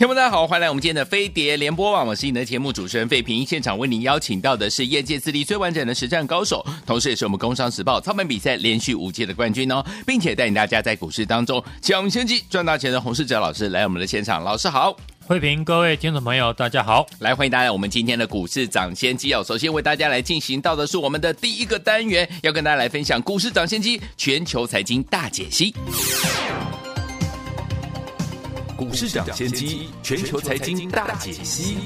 听众大家好，欢迎来我们今天的飞碟联播网，我是你的节目主持人费平。现场为您邀请到的是业界资历最完整的实战高手，同时也是我们工商时报操盘比赛连续五届的冠军哦，并且带领大家在股市当中抢先机赚大钱的洪世哲老师来我们的现场。老师好，费平，各位听众朋友大家好，来欢迎大家我们今天的股市涨先机哦。首先为大家来进行到的是我们的第一个单元，要跟大家来分享股市涨先机全球财经大解析。股市涨先机，全球财经大解析。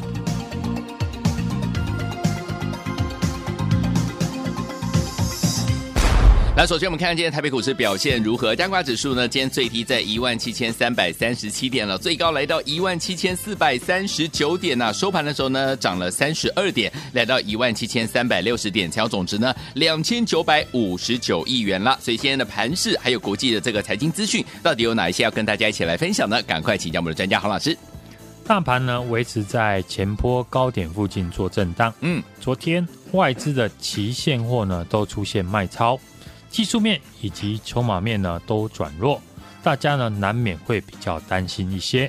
来，首先我们看看今天台北股市表现如何？加挂指数呢，今天最低在一万七千三百三十七点了，最高来到一万七千四百三十九点呐、啊。收盘的时候呢，涨了三十二点，来到一万七千三百六十点，成交总值呢两千九百五十九亿元了。所以今天的盘市还有国际的这个财经资讯，到底有哪一些要跟大家一起来分享呢？赶快请教我们的专家黄老师。大盘呢维持在前波高点附近做震荡。嗯，昨天外资的期现货呢都出现卖超。技术面以及筹码面呢都转弱，大家呢难免会比较担心一些。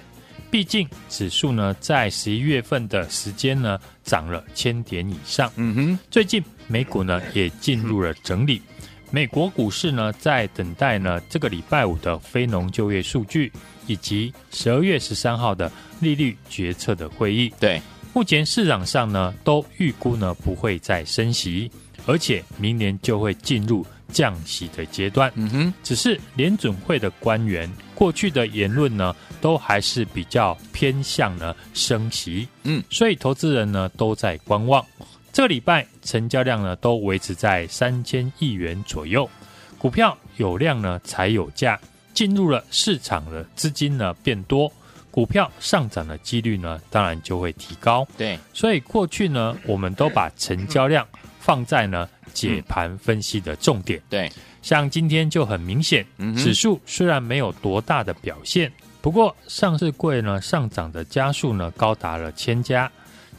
毕竟指数呢在十一月份的时间呢涨了千点以上。嗯哼，最近美股呢也进入了整理。美国股市呢在等待呢这个礼拜五的非农就业数据，以及十二月十三号的利率决策的会议。对，目前市场上呢都预估呢不会再升息，而且明年就会进入。降息的阶段，嗯哼，只是联准会的官员过去的言论呢，都还是比较偏向呢升息，嗯，所以投资人呢都在观望。这个礼拜成交量呢都维持在三千亿元左右，股票有量呢才有价，进入了市场的资金呢变多，股票上涨的几率呢当然就会提高。对，所以过去呢我们都把成交量放在呢。解盘分析的重点，对，像今天就很明显，指数虽然没有多大的表现，不过上市柜呢上涨的家数呢高达了千家，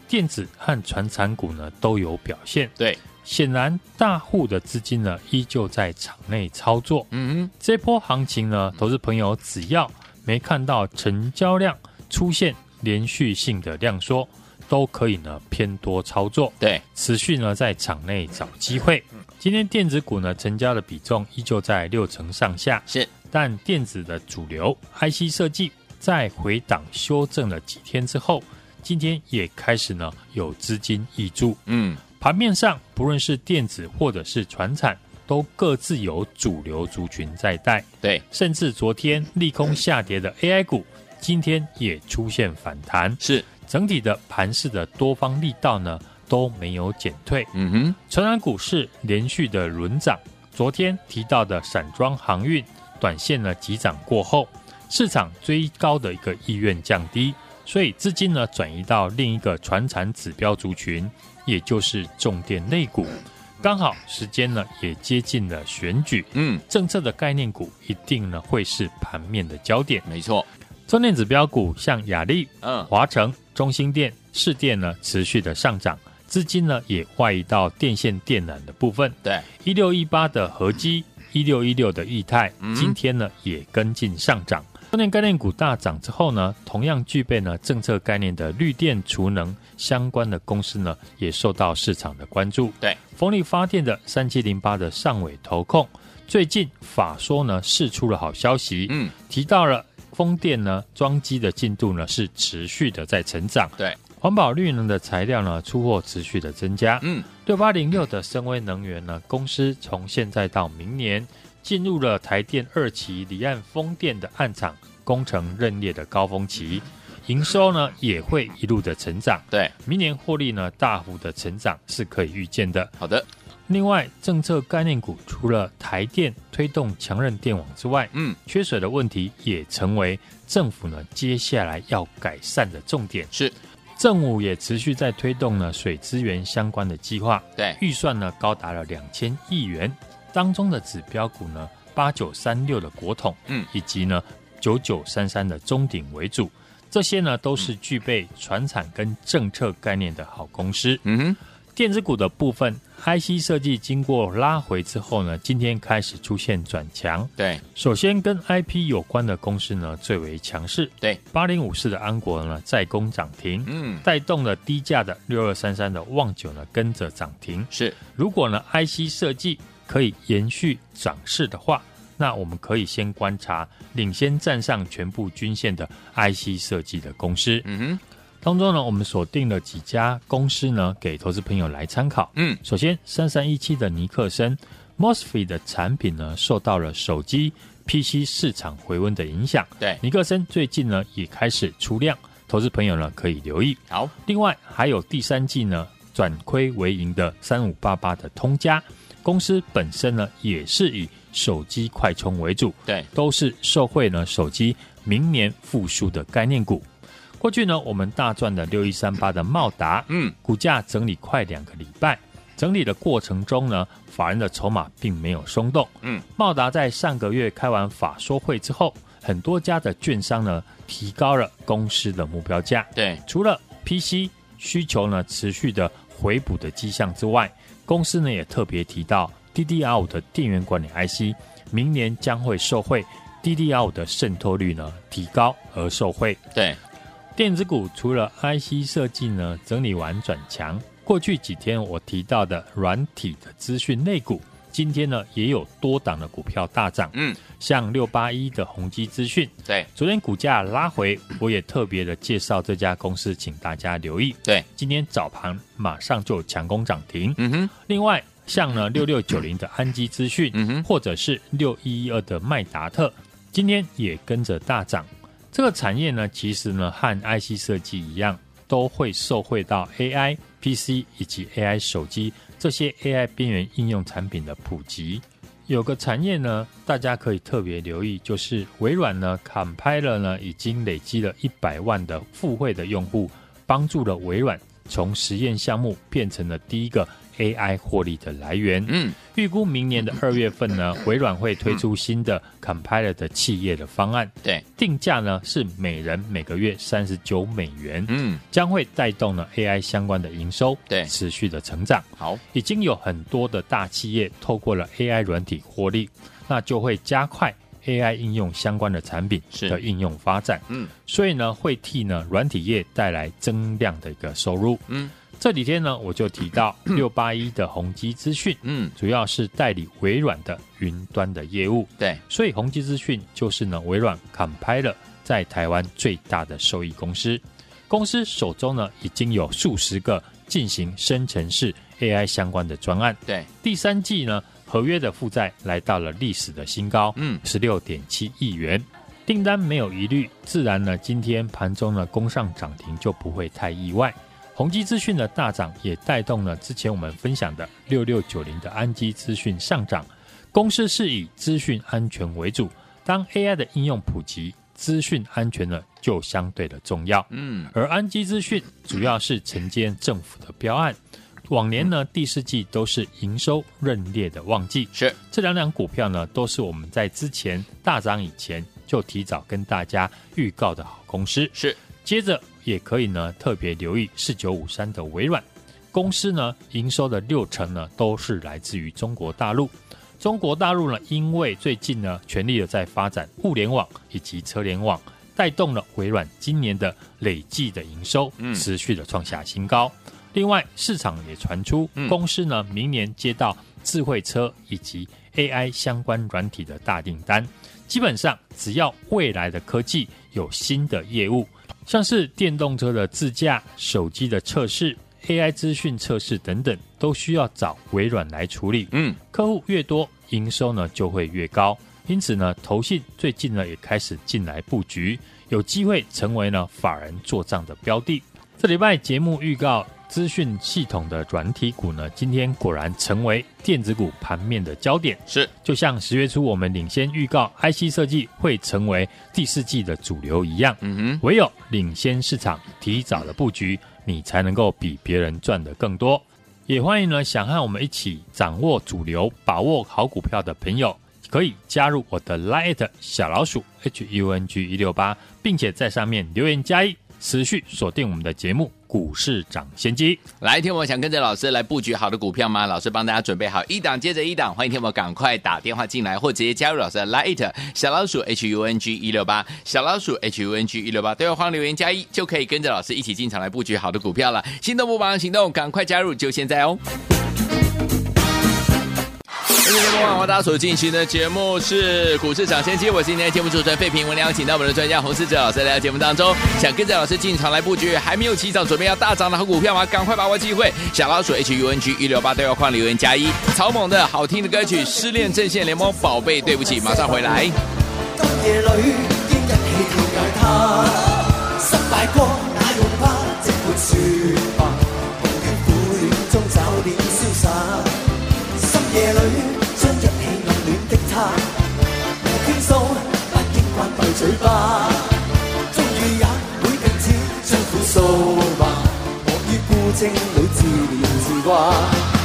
电子和传产股呢都有表现，对，显然大户的资金呢依旧在场内操作，嗯哼，这波行情呢，投资朋友只要没看到成交量出现连续性的量缩。都可以呢偏多操作，对，持续呢在场内找机会。今天电子股呢成交的比重依旧在六成上下，是，但电子的主流 IC 设计在回档修正了几天之后，今天也开始呢有资金挹注。嗯，盘面上不论是电子或者是船产，都各自有主流族群在带，对，甚至昨天利空下跌的 AI 股，今天也出现反弹，是。整体的盘势的多方力道呢都没有减退。嗯哼，传染股市连续的轮涨。昨天提到的散装航运短线呢急涨过后，市场追高的一个意愿降低，所以资金呢转移到另一个传产指标族群，也就是重电类股。刚好时间呢也接近了选举，嗯，政策的概念股一定呢会是盘面的焦点。没错。重点指标股像亚力、嗯、华城、中兴电、市电呢，持续的上涨，资金呢也外移到电线电缆的部分。对，一六一八的合基，一六一六的裕泰，今天呢也跟进上涨。重电概念股大涨之后呢，同样具备呢政策概念的绿电储能相关的公司呢，也受到市场的关注。对，风力发电的三七零八的上尾投控，最近法说呢释出了好消息，嗯，提到了。风电呢，装机的进度呢是持续的在成长。对，环保绿能的材料呢出货持续的增加。嗯，六八零六的深威能源呢，公司从现在到明年进入了台电二期离岸风电的案场工程认列的高峰期，营收呢也会一路的成长。对，明年获利呢大幅的成长是可以预见的。好的。另外，政策概念股除了台电推动强韧电网之外，嗯，缺水的问题也成为政府呢接下来要改善的重点。是，政府也持续在推动呢水资源相关的计划，对，预算呢高达了两千亿元，当中的指标股呢八九三六的国统，嗯，以及呢九九三三的中鼎为主，这些呢都是具备传产跟政策概念的好公司。嗯哼。电子股的部分，IC 设计经过拉回之后呢，今天开始出现转强。对，首先跟 IP 有关的公司呢最为强势。对，八零五四的安国呢再攻涨停，嗯，带动了低价的六二三三的旺九呢跟着涨停。是，如果呢 IC 设计可以延续涨势的话，那我们可以先观察领先站上全部均线的 IC 设计的公司。嗯哼。当中呢，我们锁定了几家公司呢，给投资朋友来参考。嗯，首先三三一七的尼克森 MOSFET 的产品呢，受到了手机、PC 市场回温的影响。对，尼克森最近呢也开始出量，投资朋友呢可以留意。好，另外还有第三季呢转亏为盈的三五八八的通家公司本身呢也是以手机快充为主，对，都是受惠呢手机明年复苏的概念股。过去呢，我们大赚的六一三八的茂达，嗯，股价整理快两个礼拜，整理的过程中呢，法人的筹码并没有松动，嗯，茂达在上个月开完法说会之后，很多家的券商呢提高了公司的目标价，对，除了 PC 需求呢持续的回补的迹象之外，公司呢也特别提到 DDR 五的电源管理 IC 明年将会受惠 DDR 五的渗透率呢提高而受惠，对。电子股除了 IC 设计呢，整理完转强。过去几天我提到的软体的资讯类股，今天呢也有多档的股票大涨。嗯，像六八一的宏基资讯，对，昨天股价拉回，我也特别的介绍这家公司，请大家留意。对，今天早盘马上就强攻涨停。嗯哼，另外像呢 六六九零的安基资讯，嗯哼，或者是六一一二的麦达特，今天也跟着大涨。这个产业呢，其实呢和 IC 设计一样，都会受惠到 AI、PC 以及 AI 手机这些 AI 边缘应用产品的普及。有个产业呢，大家可以特别留意，就是微软呢，Copilot 呢已经累积了一百万的付费的用户，帮助了微软从实验项目变成了第一个。AI 获利的来源，嗯，预估明年的二月份呢，微软会推出新的 Compiler 的企业的方案，对，定价呢是每人每个月三十九美元，嗯，将会带动了 AI 相关的营收，对，持续的成长。好，已经有很多的大企业透过了 AI 软体获利，那就会加快 AI 应用相关的产品的应用发展，嗯，所以呢会替呢软体业带来增量的一个收入，嗯。这几天呢，我就提到 六八一的宏基资讯，嗯，主要是代理微软的云端的业务，对，所以宏基资讯就是呢微软 Copilot 在台湾最大的受益公司。公司手中呢已经有数十个进行生成式 AI 相关的专案，对，第三季呢合约的负债来到了历史的新高，嗯，十六点七亿元，订单没有疑虑，自然呢今天盘中呢攻上涨停就不会太意外。宏基资讯的大涨也带动了之前我们分享的六六九零的安基资讯上涨。公司是以资讯安全为主，当 AI 的应用普及，资讯安全呢就相对的重要。嗯，而安基资讯主要是承接政府的标案，往年呢第四季都是营收认列的旺季。是这两两股票呢都是我们在之前大涨以前就提早跟大家预告的好公司。是接着。也可以呢，特别留意四九五三的微软公司呢，营收的六成呢都是来自于中国大陆。中国大陆呢，因为最近呢全力的在发展物联网以及车联网，带动了微软今年的累计的营收持续的创下新高。嗯、另外，市场也传出公司呢明年接到智慧车以及 AI 相关软体的大订单。基本上，只要未来的科技有新的业务。像是电动车的自驾、手机的测试、AI 资讯测试等等，都需要找微软来处理。嗯，客户越多，营收呢就会越高。因此呢，投信最近呢也开始进来布局，有机会成为呢法人做账的标的。这礼拜节目预告资讯系统的软体股呢，今天果然成为电子股盘面的焦点。是，就像十月初我们领先预告 IC 设计会成为第四季的主流一样。嗯哼，唯有领先市场，提早的布局，你才能够比别人赚的更多。也欢迎呢，想和我们一起掌握主流、把握好股票的朋友，可以加入我的 Light 小老鼠 H U N G 一六八，并且在上面留言加一，持续锁定我们的节目。股市涨先机，来，天我想跟着老师来布局好的股票吗？老师帮大家准备好一档接着一档，欢迎天我赶快打电话进来，或直接加入老师的 Light 小老鼠 H U N G 一六八小老鼠 H U N G 一六八，对话欢留言加一，就可以跟着老师一起进场来布局好的股票了。心动不忙行动，赶快加入，就现在哦！今天的晚，大家所进行的节目是股市涨先机，我是今天的节目主持人费平，我们邀请到我们的专家洪士哲老师来到节目当中，想跟着老师进场来布局，还没有起涨准备要大涨的好股票吗？赶快把握机会！小老鼠 H U N G 一六八都要换留言加一，草蜢的好听的歌曲《失恋阵线联盟》，宝贝对不起，马上回来。夜里的他，不倾诉，不应关闭嘴巴，终于也会停止，将苦诉吧。我于孤清里自怜自挂。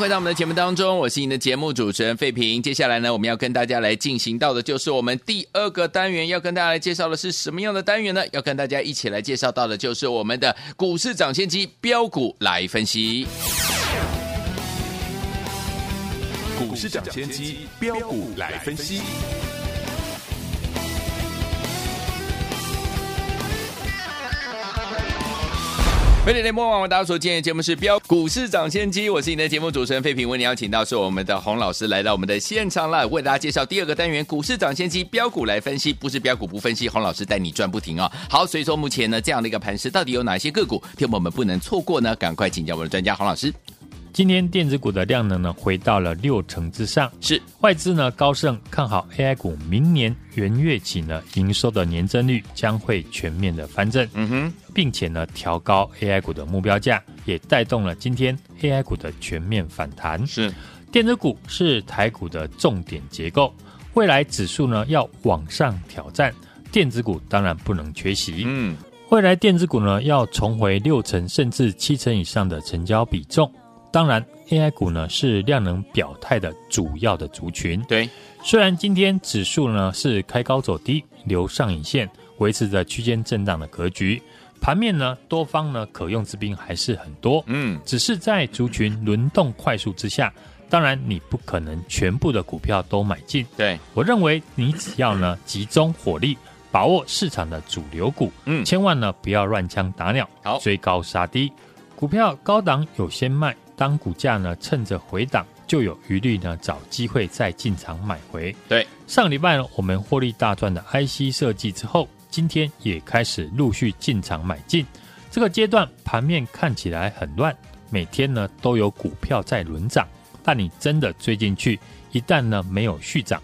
回到我们的节目当中，我是您的节目主持人费平。接下来呢，我们要跟大家来进行到的就是我们第二个单元，要跟大家来介绍的是什么样的单元呢？要跟大家一起来介绍到的就是我们的股市涨先机标股来分析。股市涨先机标股来分析。欢迎联播网，大家所今天的节目是标股市涨先机，我是你的节目主持人废平。为你邀请到是我们的洪老师来到我们的现场了，为大家介绍第二个单元股市涨先机标股来分析，不是标股不分析，洪老师带你赚不停啊。好，所以说目前呢这样的一个盘势，到底有哪些个股，听我们不能错过呢？赶快请教我们的专家洪老师。今天电子股的量能呢回到了六成之上，是外资呢高盛看好 AI 股明年元月起呢营收的年增率将会全面的翻正，嗯哼，并且呢调高 AI 股的目标价，也带动了今天 AI 股的全面反弹。是电子股是台股的重点结构，未来指数呢要往上挑战，电子股当然不能缺席。嗯，未来电子股呢要重回六成甚至七成以上的成交比重。当然，AI 股呢是量能表态的主要的族群。对，虽然今天指数呢是开高走低，留上影线，维持着区间震荡的格局，盘面呢多方呢可用之兵还是很多。嗯，只是在族群轮动快速之下，当然你不可能全部的股票都买进。对，我认为你只要呢集中火力，把握市场的主流股，嗯，千万呢不要乱枪打鸟，好，追高杀低，股票高档有先卖。当股价呢趁着回档，就有余力呢找机会再进场买回。对，上礼拜呢我们获利大赚的 IC 设计之后，今天也开始陆续进场买进。这个阶段盘面看起来很乱，每天呢都有股票在轮涨，但你真的追进去，一旦呢没有续涨，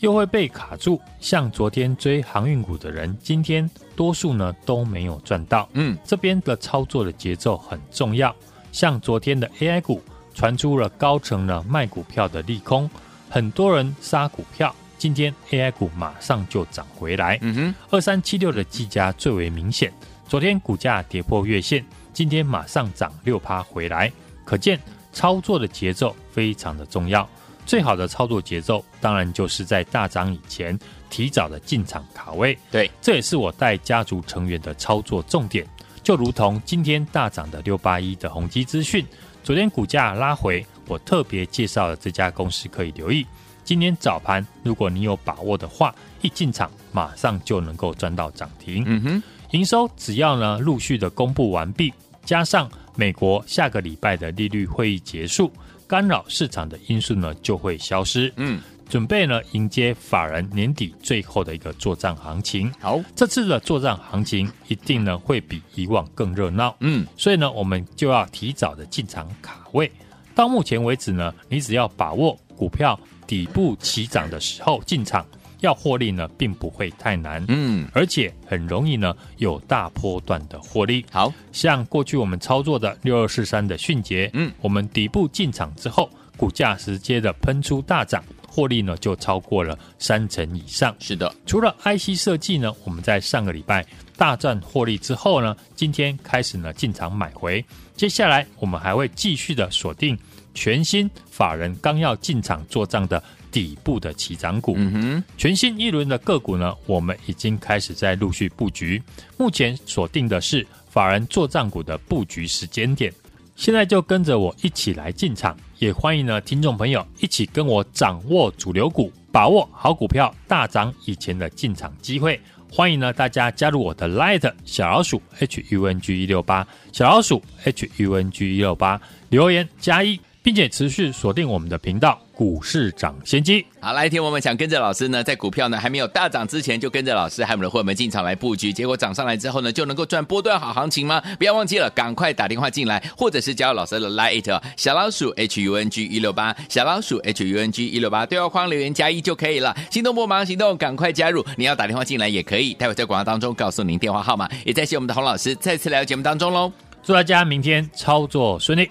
又会被卡住。像昨天追航运股的人，今天多数呢都没有赚到。嗯，这边的操作的节奏很重要。像昨天的 AI 股传出了高层呢卖股票的利空，很多人杀股票，今天 AI 股马上就涨回来。嗯哼，二三七六的技嘉最为明显，昨天股价跌破月线，今天马上涨六趴回来，可见操作的节奏非常的重要。最好的操作节奏，当然就是在大涨以前提早的进场卡位。对，这也是我带家族成员的操作重点。就如同今天大涨的六八一的宏基资讯，昨天股价拉回，我特别介绍了这家公司可以留意。今天早盘，如果你有把握的话，一进场马上就能够赚到涨停。嗯哼，营收只要呢陆续的公布完毕，加上美国下个礼拜的利率会议结束，干扰市场的因素呢就会消失。嗯。准备呢，迎接法人年底最后的一个作帐行情。好，这次的作帐行情一定呢会比以往更热闹。嗯，所以呢，我们就要提早的进场卡位。到目前为止呢，你只要把握股票底部起涨的时候进场，要获利呢，并不会太难。嗯，而且很容易呢有大波段的获利。好，像过去我们操作的六二四三的迅捷，嗯，我们底部进场之后，股价直接的喷出大涨。获利呢就超过了三成以上。是的，除了 IC 设计呢，我们在上个礼拜大赚获利之后呢，今天开始呢进场买回。接下来我们还会继续的锁定全新法人刚要进场做账的底部的起涨股。嗯哼，全新一轮的个股呢，我们已经开始在陆续布局。目前锁定的是法人做账股的布局时间点。现在就跟着我一起来进场，也欢迎呢听众朋友一起跟我掌握主流股，把握好股票大涨以前的进场机会。欢迎呢大家加入我的 Light 小老鼠 H U N G 一六八小老鼠 H U N G 一六八留言加一。并且持续锁定我们的频道，股市涨先机。好，来听我们想跟着老师呢，在股票呢还没有大涨之前，就跟着老师还有我们的会员进场来布局，结果涨上来之后呢，就能够赚波段好行情吗？不要忘记了，赶快打电话进来，或者是加入老师的 Line 小老鼠 H U N G 一六八，小老鼠 H U N G 一六八，对话框留言加一就可以了。心动不忙行动，赶快加入！你要打电话进来也可以，待会在广告当中告诉您电话号码。也再谢我们的洪老师再次来到节目当中喽，祝大家明天操作顺利。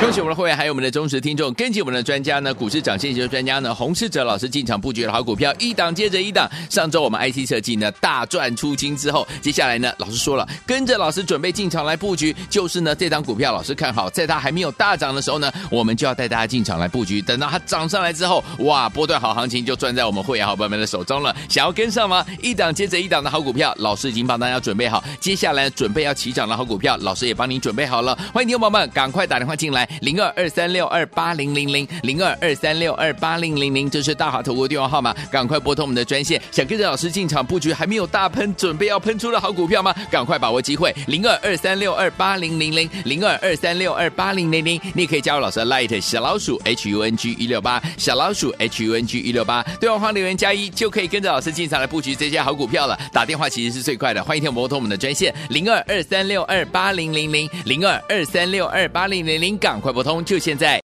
恭喜我们的会员，还有我们的忠实听众，跟紧我们的专家呢，股市涨先机的专家呢，洪世哲老师进场布局的好股票，一档接着一档。上周我们 IC 设计呢大赚出清之后，接下来呢，老师说了，跟着老师准备进场来布局，就是呢这档股票老师看好，在它还没有大涨的时候呢，我们就要带大家进场来布局。等到它涨上来之后，哇，波段好行情就赚在我们会员好朋友们的手中了。想要跟上吗？一档接着一档的好股票，老师已经帮大家准备好，接下来准备要起涨的好股票，老师也帮您准备好了。欢迎听众朋友们赶快打电话进来。零二二三六二八零零零零二二三六二八零零零，这是大华投顾电话号码，赶快拨通我们的专线。想跟着老师进场布局还没有大喷，准备要喷出的好股票吗？赶快把握机会，零二二三六二八零零零零二二三六二八零零零，你也可以加入老师的 Light 小老鼠 H U N G 一六八小老鼠 H U N G 一六八，对话框留言加一就可以跟着老师进场来布局这些好股票了。打电话其实是最快的，欢迎听拨通我们的专线零二二三六二八零零零零二二三六二八零零零，赶快拨通。就现在。